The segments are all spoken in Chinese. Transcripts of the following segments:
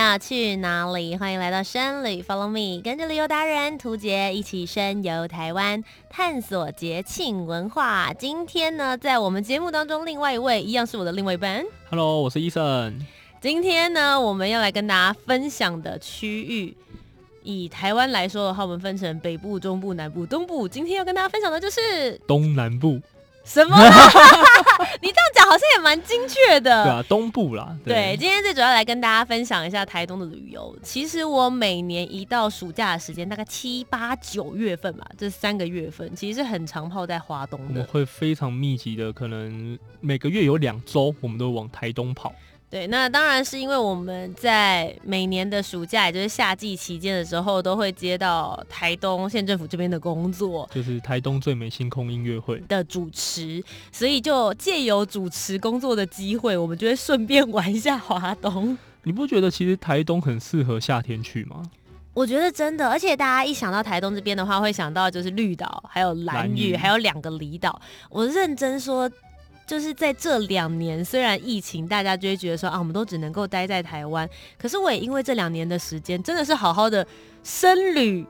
要去哪里？欢迎来到深旅，Follow me，跟着旅游达人涂杰一起深游台湾，探索节庆文化。今天呢，在我们节目当中，另外一位一样是我的另外一半。Hello，我是 Eason。今天呢，我们要来跟大家分享的区域，以台湾来说的话，我们分成北部、中部、南部、东部。今天要跟大家分享的就是东南部。什么？好像也蛮精确的。对啊，东部啦。对，对，今天最主要来跟大家分享一下台东的旅游。其实我每年一到暑假的时间，大概七八九月份吧，这三个月份，其实是很常泡在华东的。我们会非常密集的，可能每个月有两周，我们都往台东跑。对，那当然是因为我们在每年的暑假，也就是夏季期间的时候，都会接到台东县政府这边的工作，就是台东最美星空音乐会的主持，所以就借由主持工作的机会，我们就会顺便玩一下华东。你不觉得其实台东很适合夏天去吗？我觉得真的，而且大家一想到台东这边的话，会想到就是绿岛，还有蓝屿，还有两个离岛。我认真说。就是在这两年，虽然疫情，大家就会觉得说啊，我们都只能够待在台湾。可是我也因为这两年的时间，真的是好好的深旅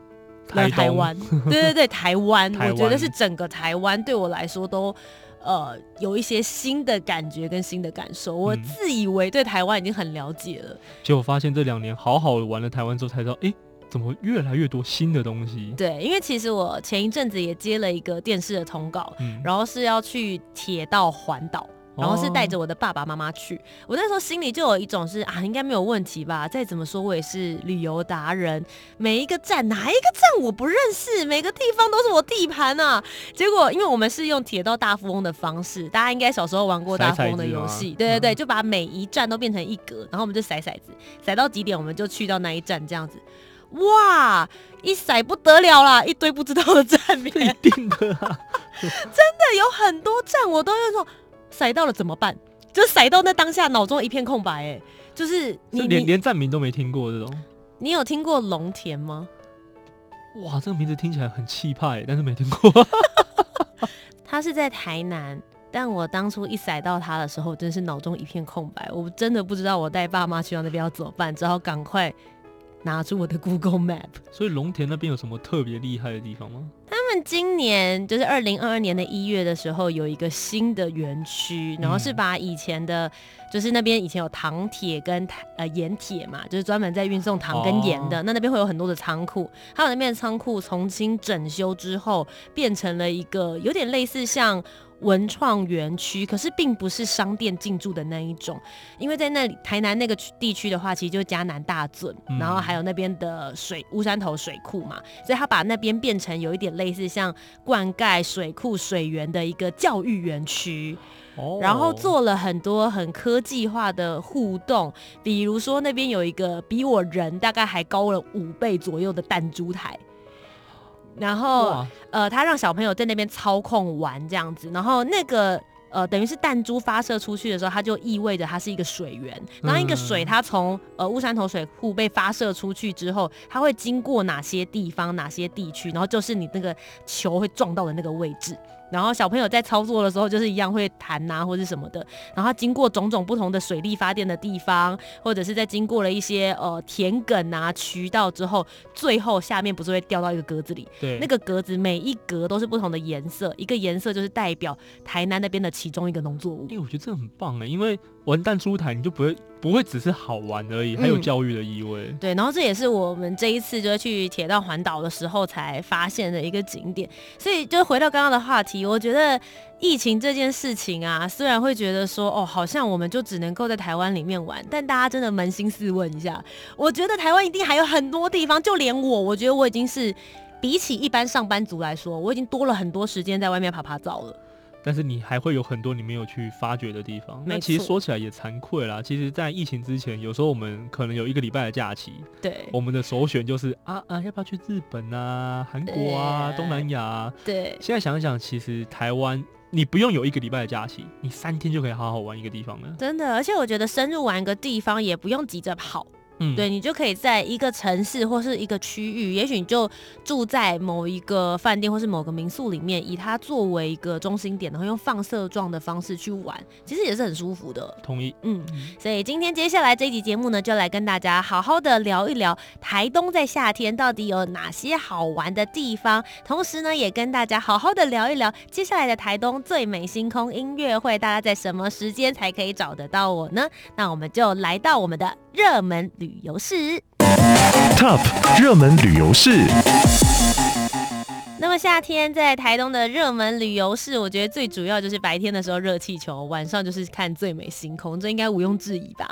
来台湾。对对对，台湾，我觉得是整个台湾对我来说都呃有一些新的感觉跟新的感受。我自以为对台湾已经很了解了，结果发现这两年好好的玩了台湾之后，才知道哎。诶怎么越来越多新的东西？对，因为其实我前一阵子也接了一个电视的通告，嗯、然后是要去铁道环岛，然后是带着我的爸爸妈妈去。哦、我那时候心里就有一种是啊，应该没有问题吧？再怎么说我也是旅游达人，每一个站哪一个站我不认识，每个地方都是我地盘啊。结果因为我们是用铁道大富翁的方式，大家应该小时候玩过大富翁的游戏，对对对，就把每一站都变成一格，然后我们就骰骰子，骰到几点我们就去到那一站这样子。哇！一骰不得了啦，一堆不知道的站名。一定的啊，真的有很多站，我都有说骰到了怎么办？就骰到那当下，脑中一片空白。哎，就是你连连站名都没听过这种。你有听过龙田吗？哇，这个名字听起来很气派，但是没听过。他是在台南，但我当初一骰到他的时候，真是脑中一片空白。我真的不知道我带爸妈去到那边要怎么办，只好赶快。拿出我的 Google Map，所以龙田那边有什么特别厉害的地方吗？他们今年就是二零二二年的一月的时候，有一个新的园区，然后是把以前的，嗯、就是那边以前有糖铁跟呃盐铁嘛，就是专门在运送糖跟盐的，哦、那那边会有很多的仓库，还有那边的仓库重新整修之后，变成了一个有点类似像。文创园区，可是并不是商店进驻的那一种，因为在那里台南那个地区的话，其实就是嘉南大圳，嗯、然后还有那边的水乌山头水库嘛，所以他把那边变成有一点类似像灌溉水库水源的一个教育园区，哦、然后做了很多很科技化的互动，比如说那边有一个比我人大概还高了五倍左右的弹珠台。然后，呃，他让小朋友在那边操控玩这样子，然后那个呃，等于是弹珠发射出去的时候，它就意味着它是一个水源。然后一个水，它从呃乌山头水库被发射出去之后，它会经过哪些地方、哪些地区，然后就是你那个球会撞到的那个位置。然后小朋友在操作的时候，就是一样会弹呐，或者什么的。然后经过种种不同的水力发电的地方，或者是在经过了一些呃田埂啊渠道之后，最后下面不是会掉到一个格子里？对，那个格子每一格都是不同的颜色，一个颜色就是代表台南那边的其中一个农作物。因为我觉得这很棒哎，因为玩弹珠台你就不会不会只是好玩而已，还有教育的意味。嗯、对，然后这也是我们这一次就是去铁道环岛的时候才发现的一个景点。所以就回到刚刚的话题。我觉得疫情这件事情啊，虽然会觉得说哦，好像我们就只能够在台湾里面玩，但大家真的扪心自问一下，我觉得台湾一定还有很多地方，就连我，我觉得我已经是比起一般上班族来说，我已经多了很多时间在外面趴趴走了。但是你还会有很多你没有去发掘的地方。那其实说起来也惭愧啦。其实，在疫情之前，有时候我们可能有一个礼拜的假期，对，我们的首选就是啊啊，要不要去日本啊、韩国啊、东南亚啊？对。现在想想，其实台湾你不用有一个礼拜的假期，你三天就可以好好玩一个地方了。真的，而且我觉得深入玩一个地方也不用急着跑。嗯，对，你就可以在一个城市或是一个区域，也许你就住在某一个饭店或是某个民宿里面，以它作为一个中心点，然后用放射状的方式去玩，其实也是很舒服的。同意。嗯，所以今天接下来这一集节目呢，就来跟大家好好的聊一聊台东在夏天到底有哪些好玩的地方，同时呢，也跟大家好好的聊一聊接下来的台东最美星空音乐会，大家在什么时间才可以找得到我呢？那我们就来到我们的热门旅。游市 Top 热门旅游市。那么夏天在台东的热门旅游市，我觉得最主要就是白天的时候热气球，晚上就是看最美星空，这应该毋庸置疑吧？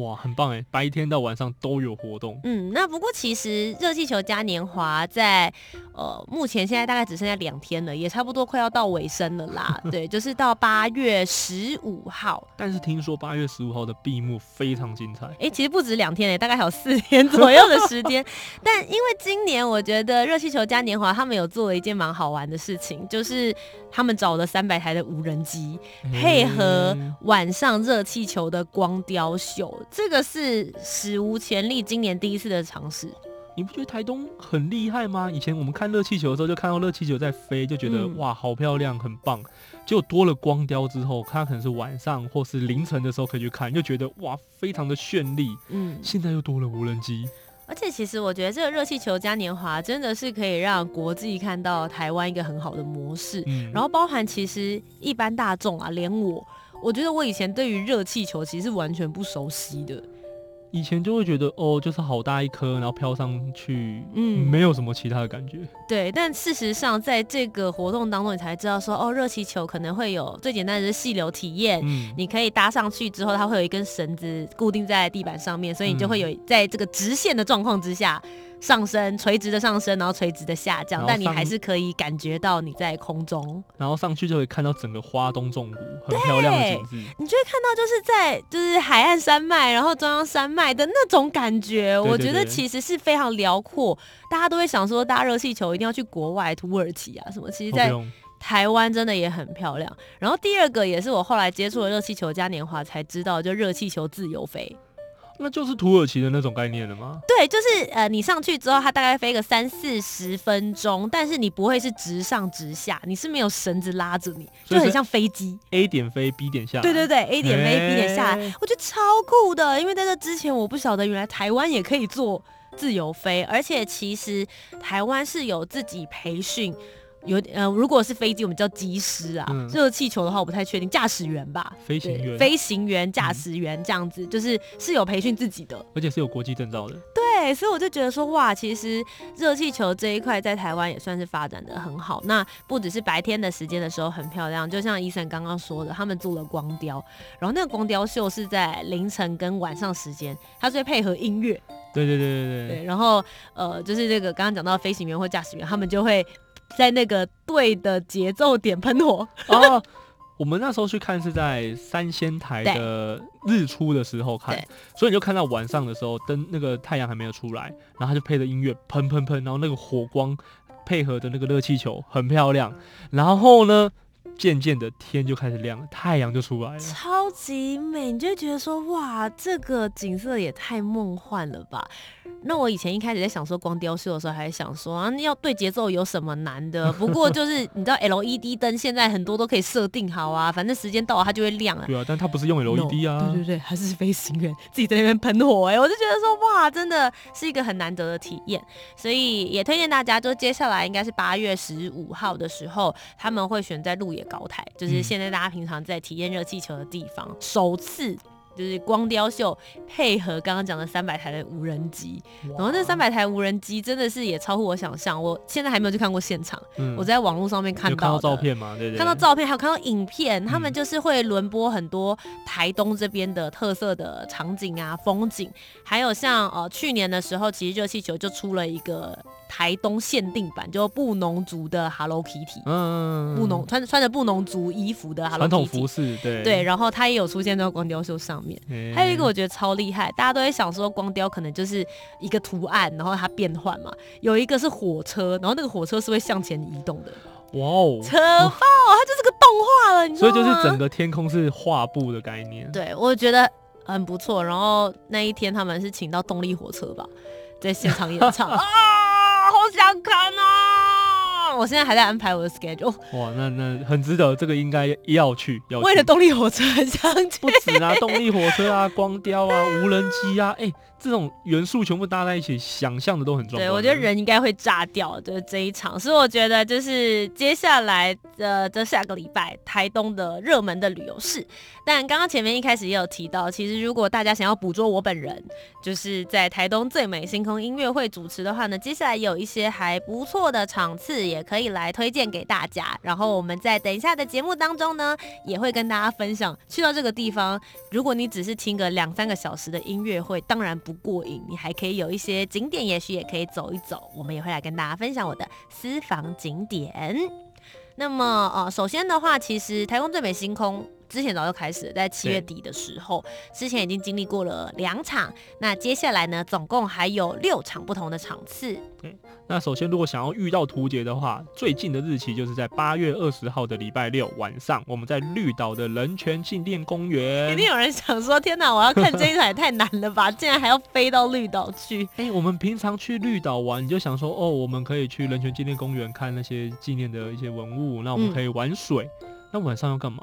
哇，很棒哎！白天到晚上都有活动。嗯，那不过其实热气球嘉年华在呃目前现在大概只剩下两天了，也差不多快要到尾声了啦。对，就是到八月十五号。但是听说八月十五号的闭幕非常精彩。哎、欸，其实不止两天哎，大概还有四天左右的时间。但因为今年我觉得热气球嘉年华他们有做了一件蛮好玩的事情，就是他们找了三百台的无人机，配合晚上热气球的光雕秀。这个是史无前例，今年第一次的尝试。你不觉得台东很厉害吗？以前我们看热气球的时候，就看到热气球在飞，就觉得、嗯、哇，好漂亮，很棒。结果多了光雕之后，它可能是晚上或是凌晨的时候可以去看，就觉得哇，非常的绚丽。嗯，现在又多了无人机，而且其实我觉得这个热气球嘉年华真的是可以让国际看到台湾一个很好的模式。嗯，然后包含其实一般大众啊，连我。我觉得我以前对于热气球其实是完全不熟悉的，以前就会觉得哦，就是好大一颗，然后飘上去，嗯，没有什么其他的感觉。对，但事实上在这个活动当中，你才知道说哦，热气球可能会有最简单的是细流体验，嗯，你可以搭上去之后，它会有一根绳子固定在地板上面，所以你就会有在这个直线的状况之下。上升，垂直的上升，然后垂直的下降，但你还是可以感觉到你在空中。然后上去就会看到整个花东纵谷，很漂亮的景致。你就会看到就是在就是海岸山脉，然后中央山脉的那种感觉，我觉得其实是非常辽阔。大家都会想说搭热气球一定要去国外，土耳其啊什么，其实在台湾真的也很漂亮。然后第二个也是我后来接触了热气球嘉年华才知道，就热气球自由飞。那就是土耳其的那种概念了吗？对，就是呃，你上去之后，它大概飞个三四十分钟，但是你不会是直上直下，你是没有绳子拉着你，就很像飞机。A 点飞，B 点下。对对对，A 点飞，B 点下来，我觉得超酷的。因为在这之前，我不晓得原来台湾也可以做自由飞，而且其实台湾是有自己培训。有呃，如果是飞机，我们叫机师啊。热、嗯、气球的话，我不太确定，驾驶员吧。飞行员。飞行员、驾驶员这样子，嗯、就是是有培训自己的，而且是有国际证照的。对，所以我就觉得说，哇，其实热气球这一块在台湾也算是发展的很好。那不只是白天的时间的时候很漂亮，就像医生刚刚说的，他们做了光雕，然后那个光雕秀是在凌晨跟晚上时间，它是会配合音乐。对对对对对。对，然后呃，就是这个刚刚讲到飞行员或驾驶员，他们就会。在那个对的节奏点喷火。哦，我们那时候去看是在三仙台的日出的时候看，所以你就看到晚上的时候灯那个太阳还没有出来，然后他就配着音乐喷喷喷，然后那个火光配合的那个热气球很漂亮，然后呢，渐渐的天就开始亮了，太阳就出来了，超级美，你就觉得说哇，这个景色也太梦幻了吧。那我以前一开始在想说光雕秀的时候，还想说啊，要对节奏有什么难的？不过 就是你知道 LED 灯现在很多都可以设定好啊，反正时间到了它就会亮啊。对啊，但它不是用 LED 啊。No, 对对对，还是飞行员自己在那边喷火哎、欸，我就觉得说哇，真的是一个很难得的体验，所以也推荐大家，就接下来应该是八月十五号的时候，他们会选在鹿野高台，就是现在大家平常在体验热气球的地方，首次。就是光雕秀配合刚刚讲的三百台的无人机，然后那三百台无人机真的是也超乎我想象，我现在还没有去看过现场，嗯、我在网络上面看到，看到照片嘛，对对，看到照片还有看到影片，他们就是会轮播很多台东这边的特色的场景啊、风景，还有像呃去年的时候，其实热气球就出了一个台东限定版，就布农族的 Hello Kitty，嗯，布农穿穿着布农族衣服的 Hello Kitty，传统服饰，对。对，然后它也有出现在光雕秀上面，欸、还有一个我觉得超厉害，大家都会想说光雕可能就是一个图案，然后它变换嘛，有一个是火车，然后那个火车是会向前移动的。哇哦，扯爆！它就是个动画了，你知道吗？所以就是整个天空是画布的概念。对，我觉得很不错。然后那一天他们是请到动力火车吧，在现场演唱 啊，好想看啊！我现在还在安排我的 schedule。哇，那那很值得，这个应该要去。要去为了动力火车很想去，不止啊，动力火车啊，光雕啊，无人机啊，哎、欸。这种元素全部搭在一起，想象的都很壮观。对，我觉得人应该会炸掉，就是这一场。所以我觉得，就是接下来的这下个礼拜，台东的热门的旅游市。但刚刚前面一开始也有提到，其实如果大家想要捕捉我本人，就是在台东最美星空音乐会主持的话呢，接下来有一些还不错的场次，也可以来推荐给大家。然后我们在等一下的节目当中呢，也会跟大家分享，去到这个地方，如果你只是听个两三个小时的音乐会，当然不。过瘾，你还可以有一些景点，也许也可以走一走。我们也会来跟大家分享我的私房景点。那么，呃，首先的话，其实台湾最美星空。之前早就开始了，在七月底的时候，之前已经经历过了两场，那接下来呢，总共还有六场不同的场次。对，那首先如果想要遇到图杰的话，最近的日期就是在八月二十号的礼拜六晚上，我们在绿岛的人权纪念公园。一定有人想说，天哪，我要看这一场也太难了吧，竟然还要飞到绿岛去？哎、欸，我们平常去绿岛玩，你就想说，哦，我们可以去人权纪念公园看那些纪念的一些文物，那我们可以玩水，嗯、那晚上要干嘛？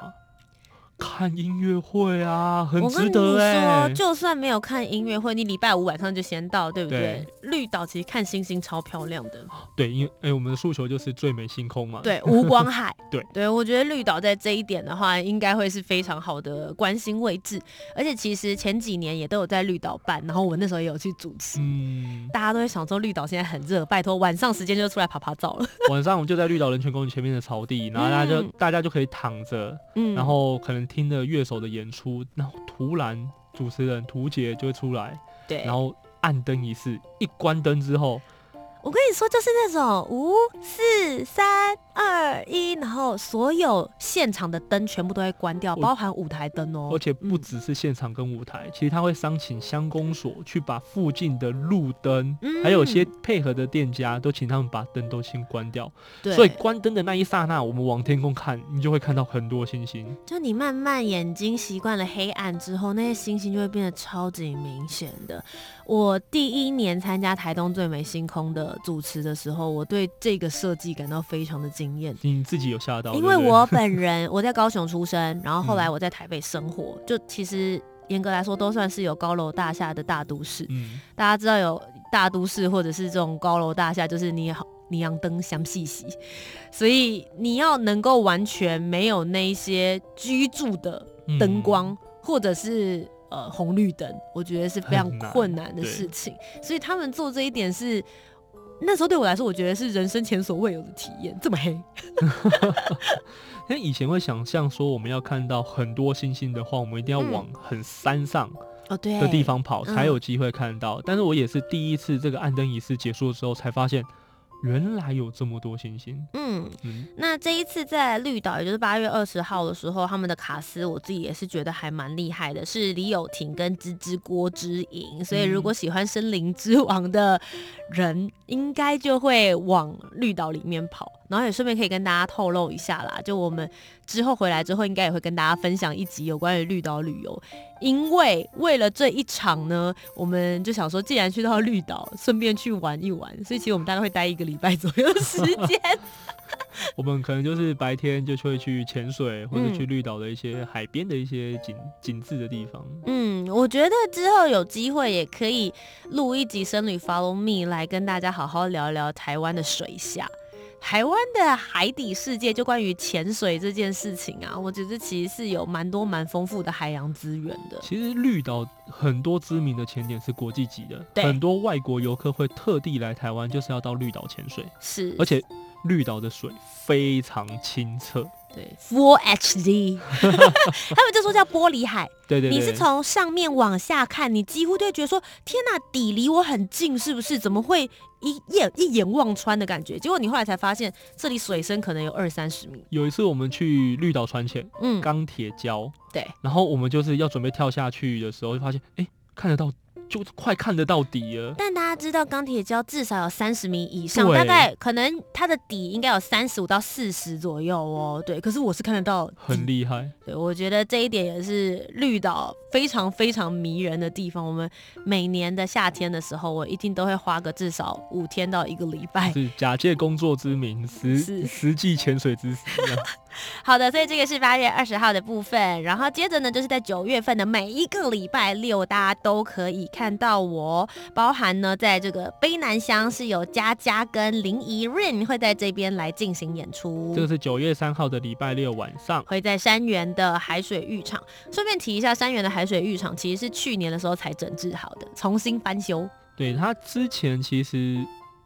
看音乐会啊，很值得哎、欸！我跟你说，就算没有看音乐会，你礼拜五晚上就先到，对不对？对，绿岛其实看星星超漂亮的。对，因为哎、欸，我们的诉求就是最美星空嘛。对，无光海。对对，我觉得绿岛在这一点的话，应该会是非常好的关心位置。而且其实前几年也都有在绿岛办，然后我那时候也有去主持。嗯。大家都会想说绿岛现在很热，拜托晚上时间就出来爬爬照了。晚上我们就在绿岛人权公园前面的草地，然后大家就、嗯、大家就可以躺着，嗯，然后可能。听着乐手的演出，然后突然主持人涂杰就会出来，对，然后按灯仪式一关灯之后。我跟你说，就是那种五四三二一，然后所有现场的灯全部都会关掉，包含舞台灯哦。而且不只是现场跟舞台，嗯、其实他会商请乡公所去把附近的路灯，嗯、还有些配合的店家，都请他们把灯都先关掉。对，所以关灯的那一刹那，我们往天空看，你就会看到很多星星。就你慢慢眼睛习惯了黑暗之后，那些星星就会变得超级明显的。我第一年参加台东最美星空的主持的时候，我对这个设计感到非常的惊艳。你自己有吓到？因为我本人我在高雄出生，然后后来我在台北生活，嗯、就其实严格来说都算是有高楼大厦的大都市。嗯，大家知道有大都市或者是这种高楼大厦，就是你好霓阳灯相细细，所以你要能够完全没有那一些居住的灯光，嗯、或者是。呃，红绿灯，我觉得是非常困难的事情，所以他们做这一点是那时候对我来说，我觉得是人生前所未有的体验，这么黑。因为以前会想象说，我们要看到很多星星的话，我们一定要往很山上哦对的地方跑，才有机会看到。但是我也是第一次这个暗灯仪式结束的时候，才发现。原来有这么多星星。嗯，嗯，那这一次在绿岛，也就是八月二十号的时候，他们的卡斯我自己也是觉得还蛮厉害的，是李友廷跟芝芝郭之莹。所以如果喜欢森林之王的人，应该就会往绿岛里面跑。然后也顺便可以跟大家透露一下啦，就我们之后回来之后，应该也会跟大家分享一集有关于绿岛旅游。因为为了这一场呢，我们就想说，既然去到绿岛，顺便去玩一玩，所以其实我们大概会待一个礼拜左右的时间。我们可能就是白天就会去潜水，或者去绿岛的一些海边的一些景景致的地方。嗯，我觉得之后有机会也可以录一集《生旅 Follow Me》来跟大家好好聊聊台湾的水下。台湾的海底世界，就关于潜水这件事情啊，我觉得其实是有蛮多蛮丰富的海洋资源的。其实绿岛很多知名的潜点是国际级的，很多外国游客会特地来台湾，就是要到绿岛潜水。是，而且绿岛的水非常清澈。对，Full HD，他们就说叫玻璃海。对，对对，你是从上面往下看，你几乎都会觉得说，天哪，底离我很近，是不是？怎么会一眼一眼望穿的感觉？结果你后来才发现，这里水深可能有二三十米。有一次我们去绿岛船前，嗯，钢铁礁，对，然后我们就是要准备跳下去的时候，就发现，哎，看得到。就快看得到底了，但大家知道钢铁胶至少有三十米以上，大概可能它的底应该有三十五到四十左右哦。对，可是我是看得到，很厉害。对，我觉得这一点也是绿岛非常非常迷人的地方。我们每年的夏天的时候，我一定都会花个至少五天到一个礼拜，是假借工作之名，实实际潜水之实。好的，所以这个是八月二十号的部分，然后接着呢，就是在九月份的每一个礼拜六，大家都可以看到我，包含呢，在这个卑南乡是有佳佳跟林怡 Rain 会在这边来进行演出。这个是九月三号的礼拜六晚上，会在山园的海水浴场。顺便提一下，山园的海水浴场其实是去年的时候才整治好的，重新翻修。对，它之前其实。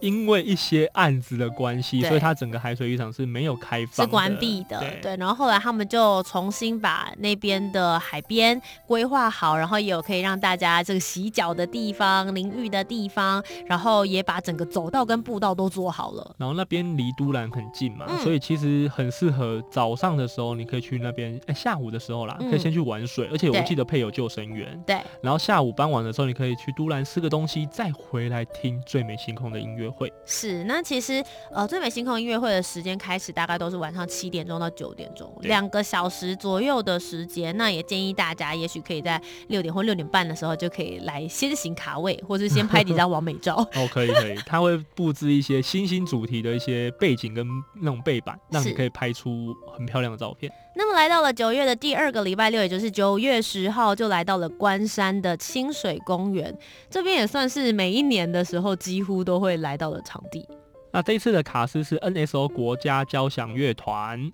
因为一些案子的关系，所以它整个海水浴场是没有开放，是关闭的。对，对，然后后来他们就重新把那边的海边规划好，然后也有可以让大家这个洗脚的地方、淋浴的地方，然后也把整个走道跟步道都做好了。然后那边离都兰很近嘛，嗯、所以其实很适合早上的时候你可以去那边，哎，下午的时候啦，可以先去玩水，嗯、而且我记得配有救生员。对。然后下午傍晚的时候，你可以去都兰吃个东西，再回来听最美星空的音乐会。是，那其实呃，最美星空音乐会的时间开始大概都是晚上七点钟到九点钟，两个小时左右的时间。那也建议大家，也许可以在六点或六点半的时候就可以来先行卡位，或是先拍几张 完美照。哦，可以可以，他会布置一些星星主题的一些背景跟那种背板，让你可以拍出很漂亮的照片。那么来到了九月的第二个礼拜六，也就是九月十号，就来到了关山的清水公园。这边也算是每一年的时候几乎都会来到的场地。那这一次的卡司是 NSO 国家交响乐团。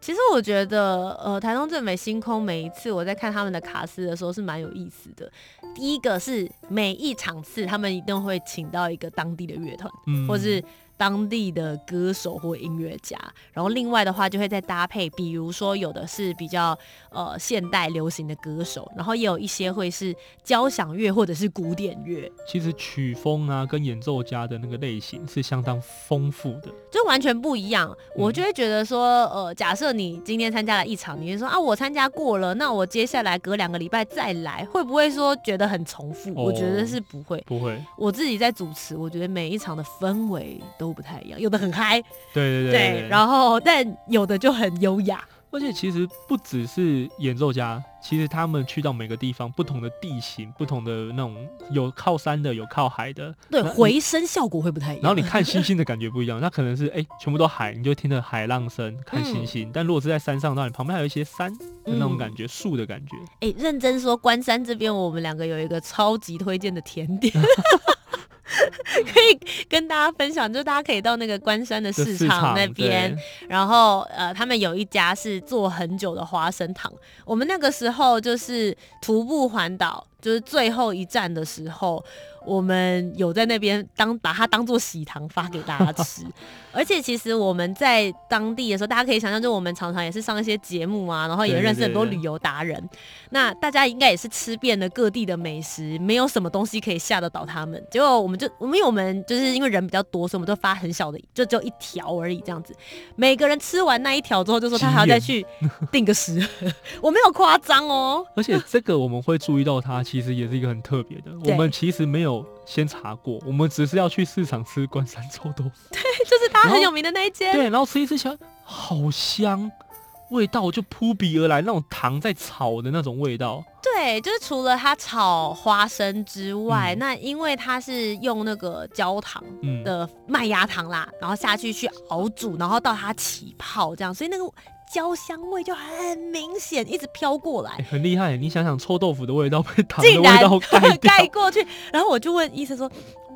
其实我觉得，呃，台东最美星空每一次我在看他们的卡司的时候是蛮有意思的。第一个是每一场次他们一定会请到一个当地的乐团，嗯，或是。当地的歌手或音乐家，然后另外的话就会再搭配，比如说有的是比较呃现代流行的歌手，然后也有一些会是交响乐或者是古典乐。其实曲风啊跟演奏家的那个类型是相当丰富的，就完全不一样。我就会觉得说，呃，假设你今天参加了一场，你就说啊，我参加过了，那我接下来隔两个礼拜再来，会不会说觉得很重复？哦，我觉得是不会，不会。我自己在主持，我觉得每一场的氛围都。都不太一样，有的很嗨，对对对，然后但有的就很优雅，而且其实不只是演奏家，其实他们去到每个地方，不同的地形，不同的那种有靠山的，有靠海的，对，回声效果会不太一样。然后你看星星的感觉不一样，那可能是哎、欸，全部都海，你就听着海浪声看星星。嗯、但如果是在山上，那你旁边还有一些山的那种感觉，树、嗯、的感觉。哎、欸，认真说，关山这边我们两个有一个超级推荐的甜点。可以跟大家分享，就是大家可以到那个关山的市场那边，然后呃，他们有一家是做很久的花生糖。我们那个时候就是徒步环岛，就是最后一站的时候。我们有在那边当把它当做喜糖发给大家吃，而且其实我们在当地的时候，大家可以想象，就我们常常也是上一些节目啊，然后也认识很多旅游达人。那大家应该也是吃遍了各地的美食，没有什么东西可以吓得倒他们。结果我们就，因为我们就是因为人比较多，所以我们都发很小的，就只有一条而已这样子。每个人吃完那一条之后，就说他还要再去 订个十，我没有夸张哦。而且这个我们会注意到，它其实也是一个很特别的。我们其实没有。先查过，我们只是要去市场吃关山臭豆腐，对，就是它很有名的那一间。对，然后吃一吃，香，好香，味道就扑鼻而来，那种糖在炒的那种味道。对，就是除了它炒花生之外，嗯、那因为它是用那个焦糖的麦芽糖啦，然后下去去熬煮，然后到它起泡这样，所以那个。焦香味就很明显，一直飘过来，欸、很厉害。你想想，臭豆腐的味道被糖的味道 盖盖过去，然后我就问医生说：“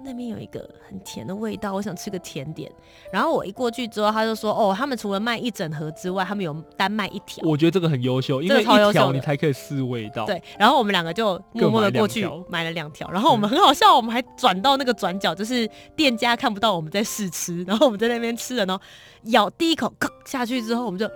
那边有一个很甜的味道，我想吃个甜点。然后我一过去之后，他就说哦，他们除了卖一整盒之外，他们有单卖一条。我觉得这个很优秀，因为一条你才可以试味道。对，然后我们两个就默默的过去买了两条。然后我们很好笑，我们还转到那个转角，就是店家看不到我们在试吃，然后我们在那边吃了，然后咬第一口，咔下去之后，我们就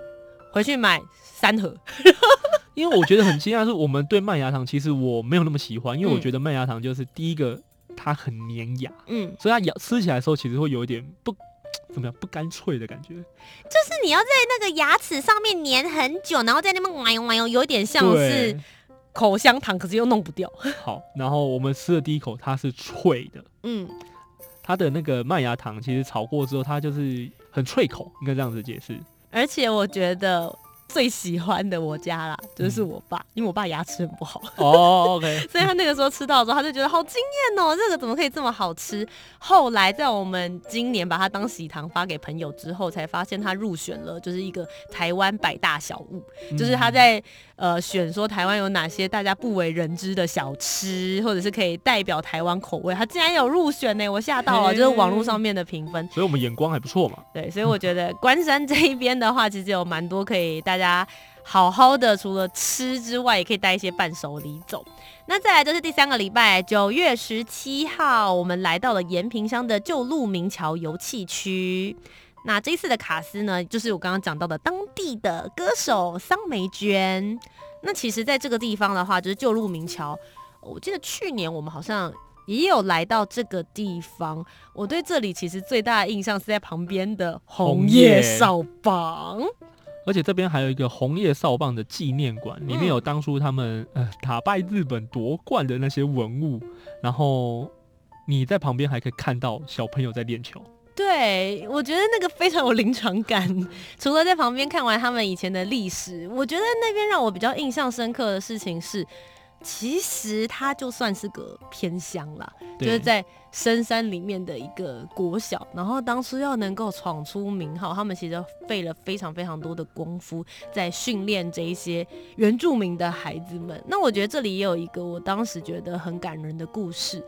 回去买三盒。因为我觉得很惊讶，是我们对麦芽糖其实我没有那么喜欢，因为我觉得麦芽糖就是第一个它很粘牙，嗯，所以它咬吃起来的时候其实会有一点不 怎么样不干脆的感觉，就是你要在那个牙齿上面粘很久，然后在那边玩玩有一点像是口香糖，可是又弄不掉。好，然后我们吃的第一口它是脆的，嗯，它的那个麦芽糖其实炒过之后它就是很脆口，应该这样子解释。而且我觉得。最喜欢的我家啦，就是我爸，嗯、因为我爸牙齿很不好。哦、oh,，OK，所以他那个时候吃到的时候，他就觉得好惊艳哦，这个怎么可以这么好吃？后来在我们今年把它当喜糖发给朋友之后，才发现他入选了，就是一个台湾百大小物，嗯、就是他在呃选说台湾有哪些大家不为人知的小吃，或者是可以代表台湾口味，他竟然有入选呢，我吓到了，就是网络上面的评分，所以我们眼光还不错嘛。对，所以我觉得关山这一边的话，其实有蛮多可以大大家好好的，除了吃之外，也可以带一些伴手礼走。那再来就是第三个礼拜，九月十七号，我们来到了延平乡的旧鹿鸣桥游憩区。那这一次的卡司呢，就是我刚刚讲到的当地的歌手桑梅娟。那其实，在这个地方的话，就是旧鹿鸣桥。我记得去年我们好像也有来到这个地方。我对这里其实最大的印象是在旁边的红叶少棒。而且这边还有一个红叶少棒的纪念馆，里面有当初他们呃打败日本夺冠的那些文物，然后你在旁边还可以看到小朋友在练球。对，我觉得那个非常有临场感。除了在旁边看完他们以前的历史，我觉得那边让我比较印象深刻的事情是。其实它就算是个偏乡啦，就是在深山里面的一个国小。然后当初要能够闯出名号，他们其实费了非常非常多的功夫在训练这一些原住民的孩子们。那我觉得这里也有一个我当时觉得很感人的故事。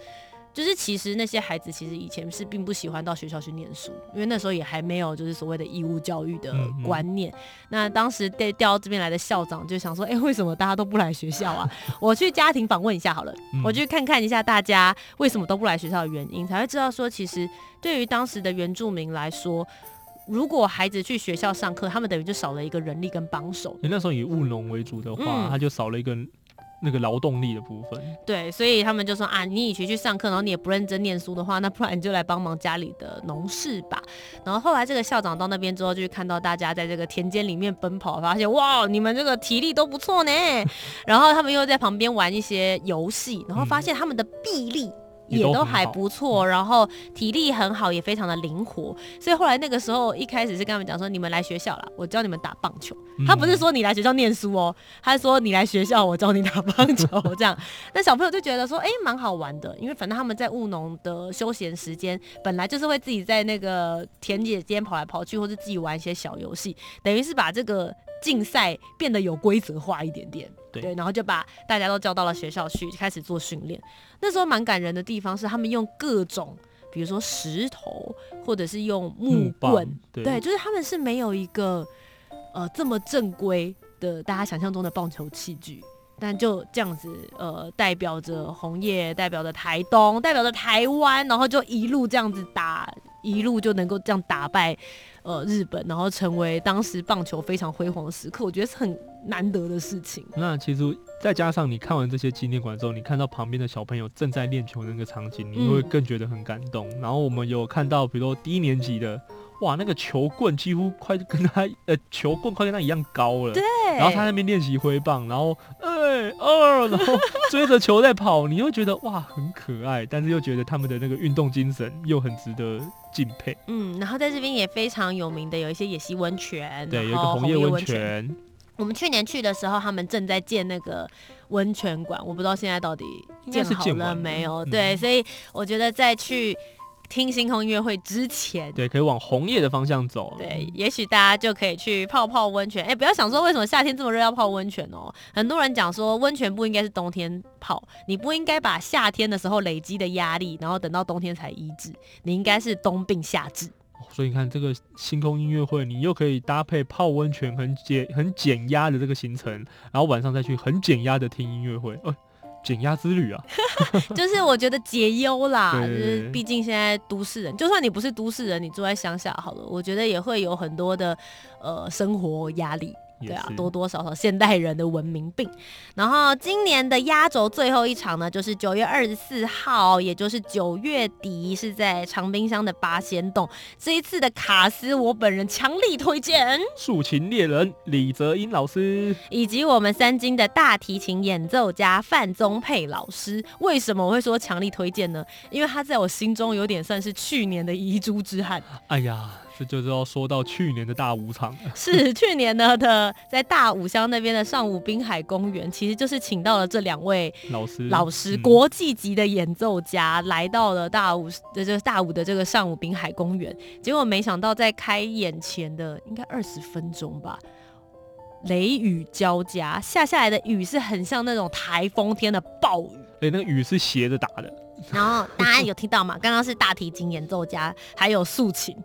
就是其实那些孩子其实以前是并不喜欢到学校去念书，因为那时候也还没有就是所谓的义务教育的观念。嗯嗯，那当时调到这边来的校长就想说，哎、欸，为什么大家都不来学校啊？我去家庭访问一下好了，嗯、我去看看一下大家为什么都不来学校的原因，才会知道说，其实对于当时的原住民来说，如果孩子去学校上课，他们等于就少了一个人力跟帮手。你那时候以务农为主的话，嗯、他就少了一个。那个劳动力的部分，对，所以他们就说啊，你以前去上课，然后你也不认真念书的话，那不然你就来帮忙家里的农事吧。然后后来这个校长到那边之后，就看到大家在这个田间里面奔跑，发现哇，你们这个体力都不错呢。然后他们又在旁边玩一些游戏，然后发现他们的臂力。也都还不错，然后体力很好，也非常的灵活。所以后来那个时候一开始是跟他们讲说，你们来学校了，我教你们打棒球。他不是说你来学校念书哦，他说你来学校，我教你打棒球 这样。那小朋友就觉得说，哎，蛮好玩的，因为反正他们在务农的休闲时间，本来就是会自己在那个田野间跑来跑去，或者自己玩一些小游戏，等于是把这个竞赛变得有规则化一点点。对，然后就把大家都叫到了学校去，开始做训练。那时候蛮感人的地方是，他们用各种，比如说石头，或者是用木棍，对，对，就是他们是没有一个呃这么正规的大家想象中的棒球器具，但就这样子，呃，代表着红叶，代表着台东，代表着台湾，然后就一路这样子打，一路就能够这样打败呃日本，然后成为当时棒球非常辉煌的时刻。我觉得是很。难得的事情。那其实再加上你看完这些纪念馆之后，你看到旁边的小朋友正在练球的那个场景，你会更觉得很感动。嗯、然后我们有看到，比如说低年级的，哇，那个球棍几乎快跟他呃球棍快跟他一样高了。对。然后他那边练习挥棒，然后哎哦，然后追着球在跑，你又觉得哇很可爱，但是又觉得他们的那个运动精神又很值得敬佩。嗯，然后在这边也非常有名的有一些野溪温泉，对，有一个红叶温泉。我们去年去的时候，他们正在建那个温泉馆，我不知道现在到底建好了没有。对，所以我觉得再去听星空音乐会之前，对，可以往红叶的方向走。对，也许大家就可以去泡泡温泉。哎、欸，不要想说为什么夏天这么热要泡温泉哦。很多人讲说温泉不应该是冬天泡，你不应该把夏天的时候累积的压力，然后等到冬天才医治。你应该是冬病夏治。所以你看这个星空音乐会，你又可以搭配泡温泉，很减很减压的这个行程，然后晚上再去很减压的听音乐会。呃减压之旅啊，就是我觉得解忧啦，就是毕竟现在都市人，就算你不是都市人，你住在乡下好了，我觉得也会有很多的呃生活压力。对啊，多多少少现代人的文明病。然后今年的压轴最后一场呢，就是九月二十四号，也就是九月底，是在长滨乡的八仙洞。这一次的卡斯，我本人强力推荐竖琴猎人李泽英老师，以及我们三金的大提琴演奏家范宗沛老师。为什么我会说强力推荐呢？因为他在我心中有点算是去年的遗珠之憾。哎呀。这就是要说到去年的大武场，是去年呢的在大武乡那边的上武滨海公园，其实就是请到了这两位老师，老师国际级的演奏家来到了大武的这个大武的这个上武滨海公园，结果没想到在开演前的应该二十分钟吧，雷雨交加，下下来的雨是很像那种台风天的暴雨，哎，那个雨是斜着打的。然后大家有听到吗？刚刚是大提琴演奏家，还有竖琴。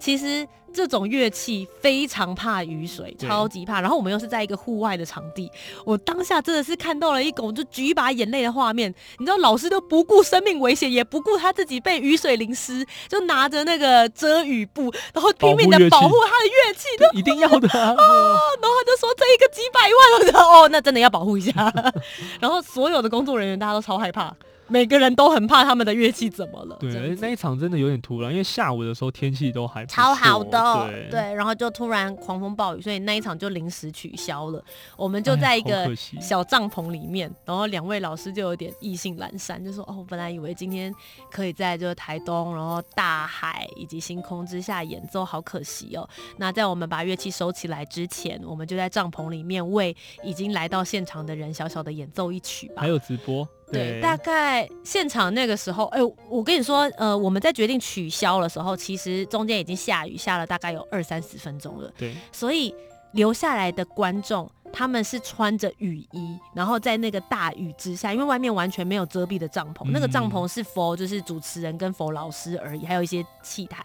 其实这种乐器非常怕雨水，超级怕。然后我们又是在一个户外的场地，我当下真的是看到了一种就举一把眼泪的画面。你知道，老师都不顾生命危险，也不顾他自己被雨水淋湿，就拿着那个遮雨布，然后拼命的保护他的乐器。对，一定要的啊！哦，然后他就说这一个几百万，我说哦，那真的要保护一下。然后所有的工作人员大家都超害怕。每个人都很怕他们的乐器怎么了？对，那一场真的有点突然，因为下午的时候天气都还超好的，对，对，然后就突然狂风暴雨，所以那一场就临时取消了。我们就在一个小帐篷里面，然后两位老师就有点意兴阑珊，就说：“哦，我本来以为今天可以在就是台东，然后大海以及星空之下演奏，好可惜哦。”那在我们把乐器收起来之前，我们就在帐篷里面为已经来到现场的人小小的演奏一曲吧。还有直播。对，大概现场那个时候，哎、欸，我跟你说，呃，我们在决定取消的时候，其实中间已经下雨，下了大概有二三十分钟了。对，所以留下来的观众，他们是穿着雨衣，然后在那个大雨之下，因为外面完全没有遮蔽的帐篷，嗯、那个帐篷是 for 就是主持人跟 for 老师而已，还有一些器材。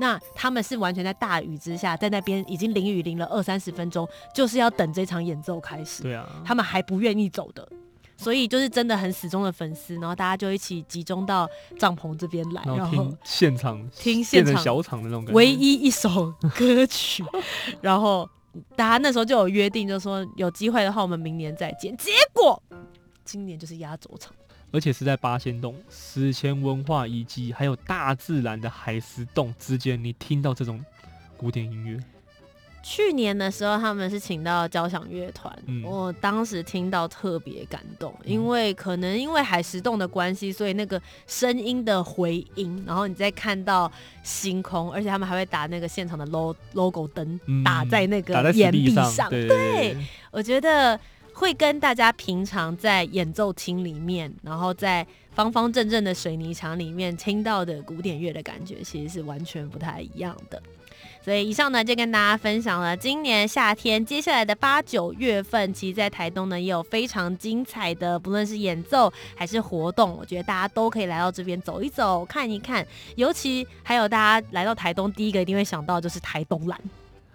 那他们是完全在大雨之下，在那边已经淋雨淋了二三十分钟，就是要等这场演奏开始。对啊，他们还不愿意走的。所以就是真的很死忠的粉丝，然后大家就一起集中到帐篷这边来，然后听现场听现场小场的那种感觉，唯一一首歌曲，然后大家那时候就有约定，就说有机会的话我们明年再见。结果今年就是压轴场，而且是在八仙洞史前文化遗迹还有大自然的海蚀洞之间，你听到这种古典音乐。去年的时候，他们是请到交响乐团，嗯、我当时听到特别感动，因为可能因为海石洞的关系，所以那个声音的回音，然后你再看到星空，而且他们还会打那个现场的 logo 灯，嗯、打在那个岩壁上，上。对，对，对，对，我觉得会跟大家平常在演奏厅里面，然后在方方正正的水泥墙里面听到的古典乐的感觉，其实是完全不太一样的。所以以上呢，就跟大家分享了今年夏天接下来的八九月份，其实，在台东呢也有非常精彩的，不论是演奏还是活动，我觉得大家都可以来到这边走一走、看一看。尤其还有大家来到台东，第一个一定会想到就是台东蓝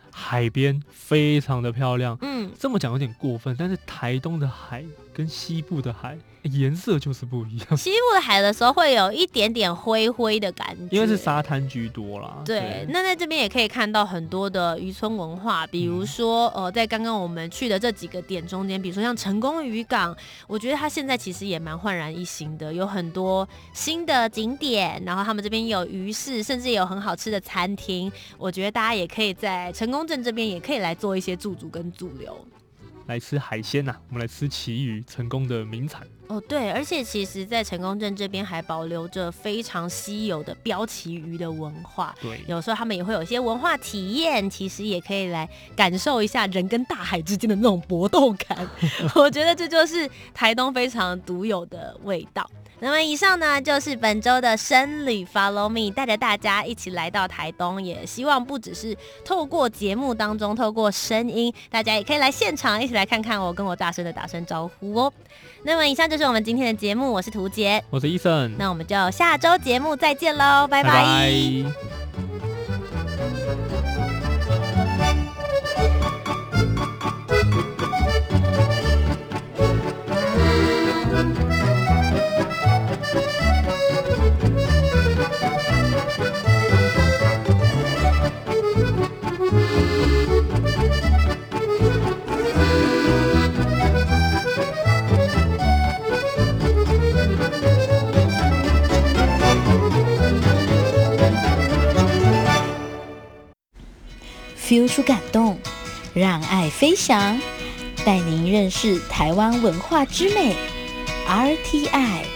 海边，非常的漂亮。嗯，这么讲有点过分，但是台东的海跟西部的海。颜色就是不一样。西部的海的时候会有一点点灰灰的感觉，因为是沙滩居多啦。对，对那在这边也可以看到很多的渔村文化，比如说，嗯、呃，在刚刚我们去的这几个点中间，比如说像成功渔港，我觉得它现在其实也蛮焕然一新的，有很多新的景点，然后他们这边有鱼市，甚至有很好吃的餐厅。我觉得大家也可以在成功镇这边也可以来做一些驻足跟驻留。来吃海鲜呐、啊，我们来吃旗鱼，成功的名产哦。对，而且其实，在成功镇这边还保留着非常稀有的标旗鱼的文化。对，有时候他们也会有一些文化体验，其实也可以来感受一下人跟大海之间的那种搏斗感。我觉得这就是台东非常独有的味道。那么以上呢，就是本周的生旅 Follow Me，带着大家一起来到台东，也希望不只是透过节目当中，透过声音，大家也可以来现场一起来看看我，跟我大声的打声招呼哦。那么以上就是我们今天的节目，我是图杰，我是伊森，那我们就下周节目再见喽，拜拜。拜拜。流出感动，让爱飞翔，带您认识台湾文化之美，RTI。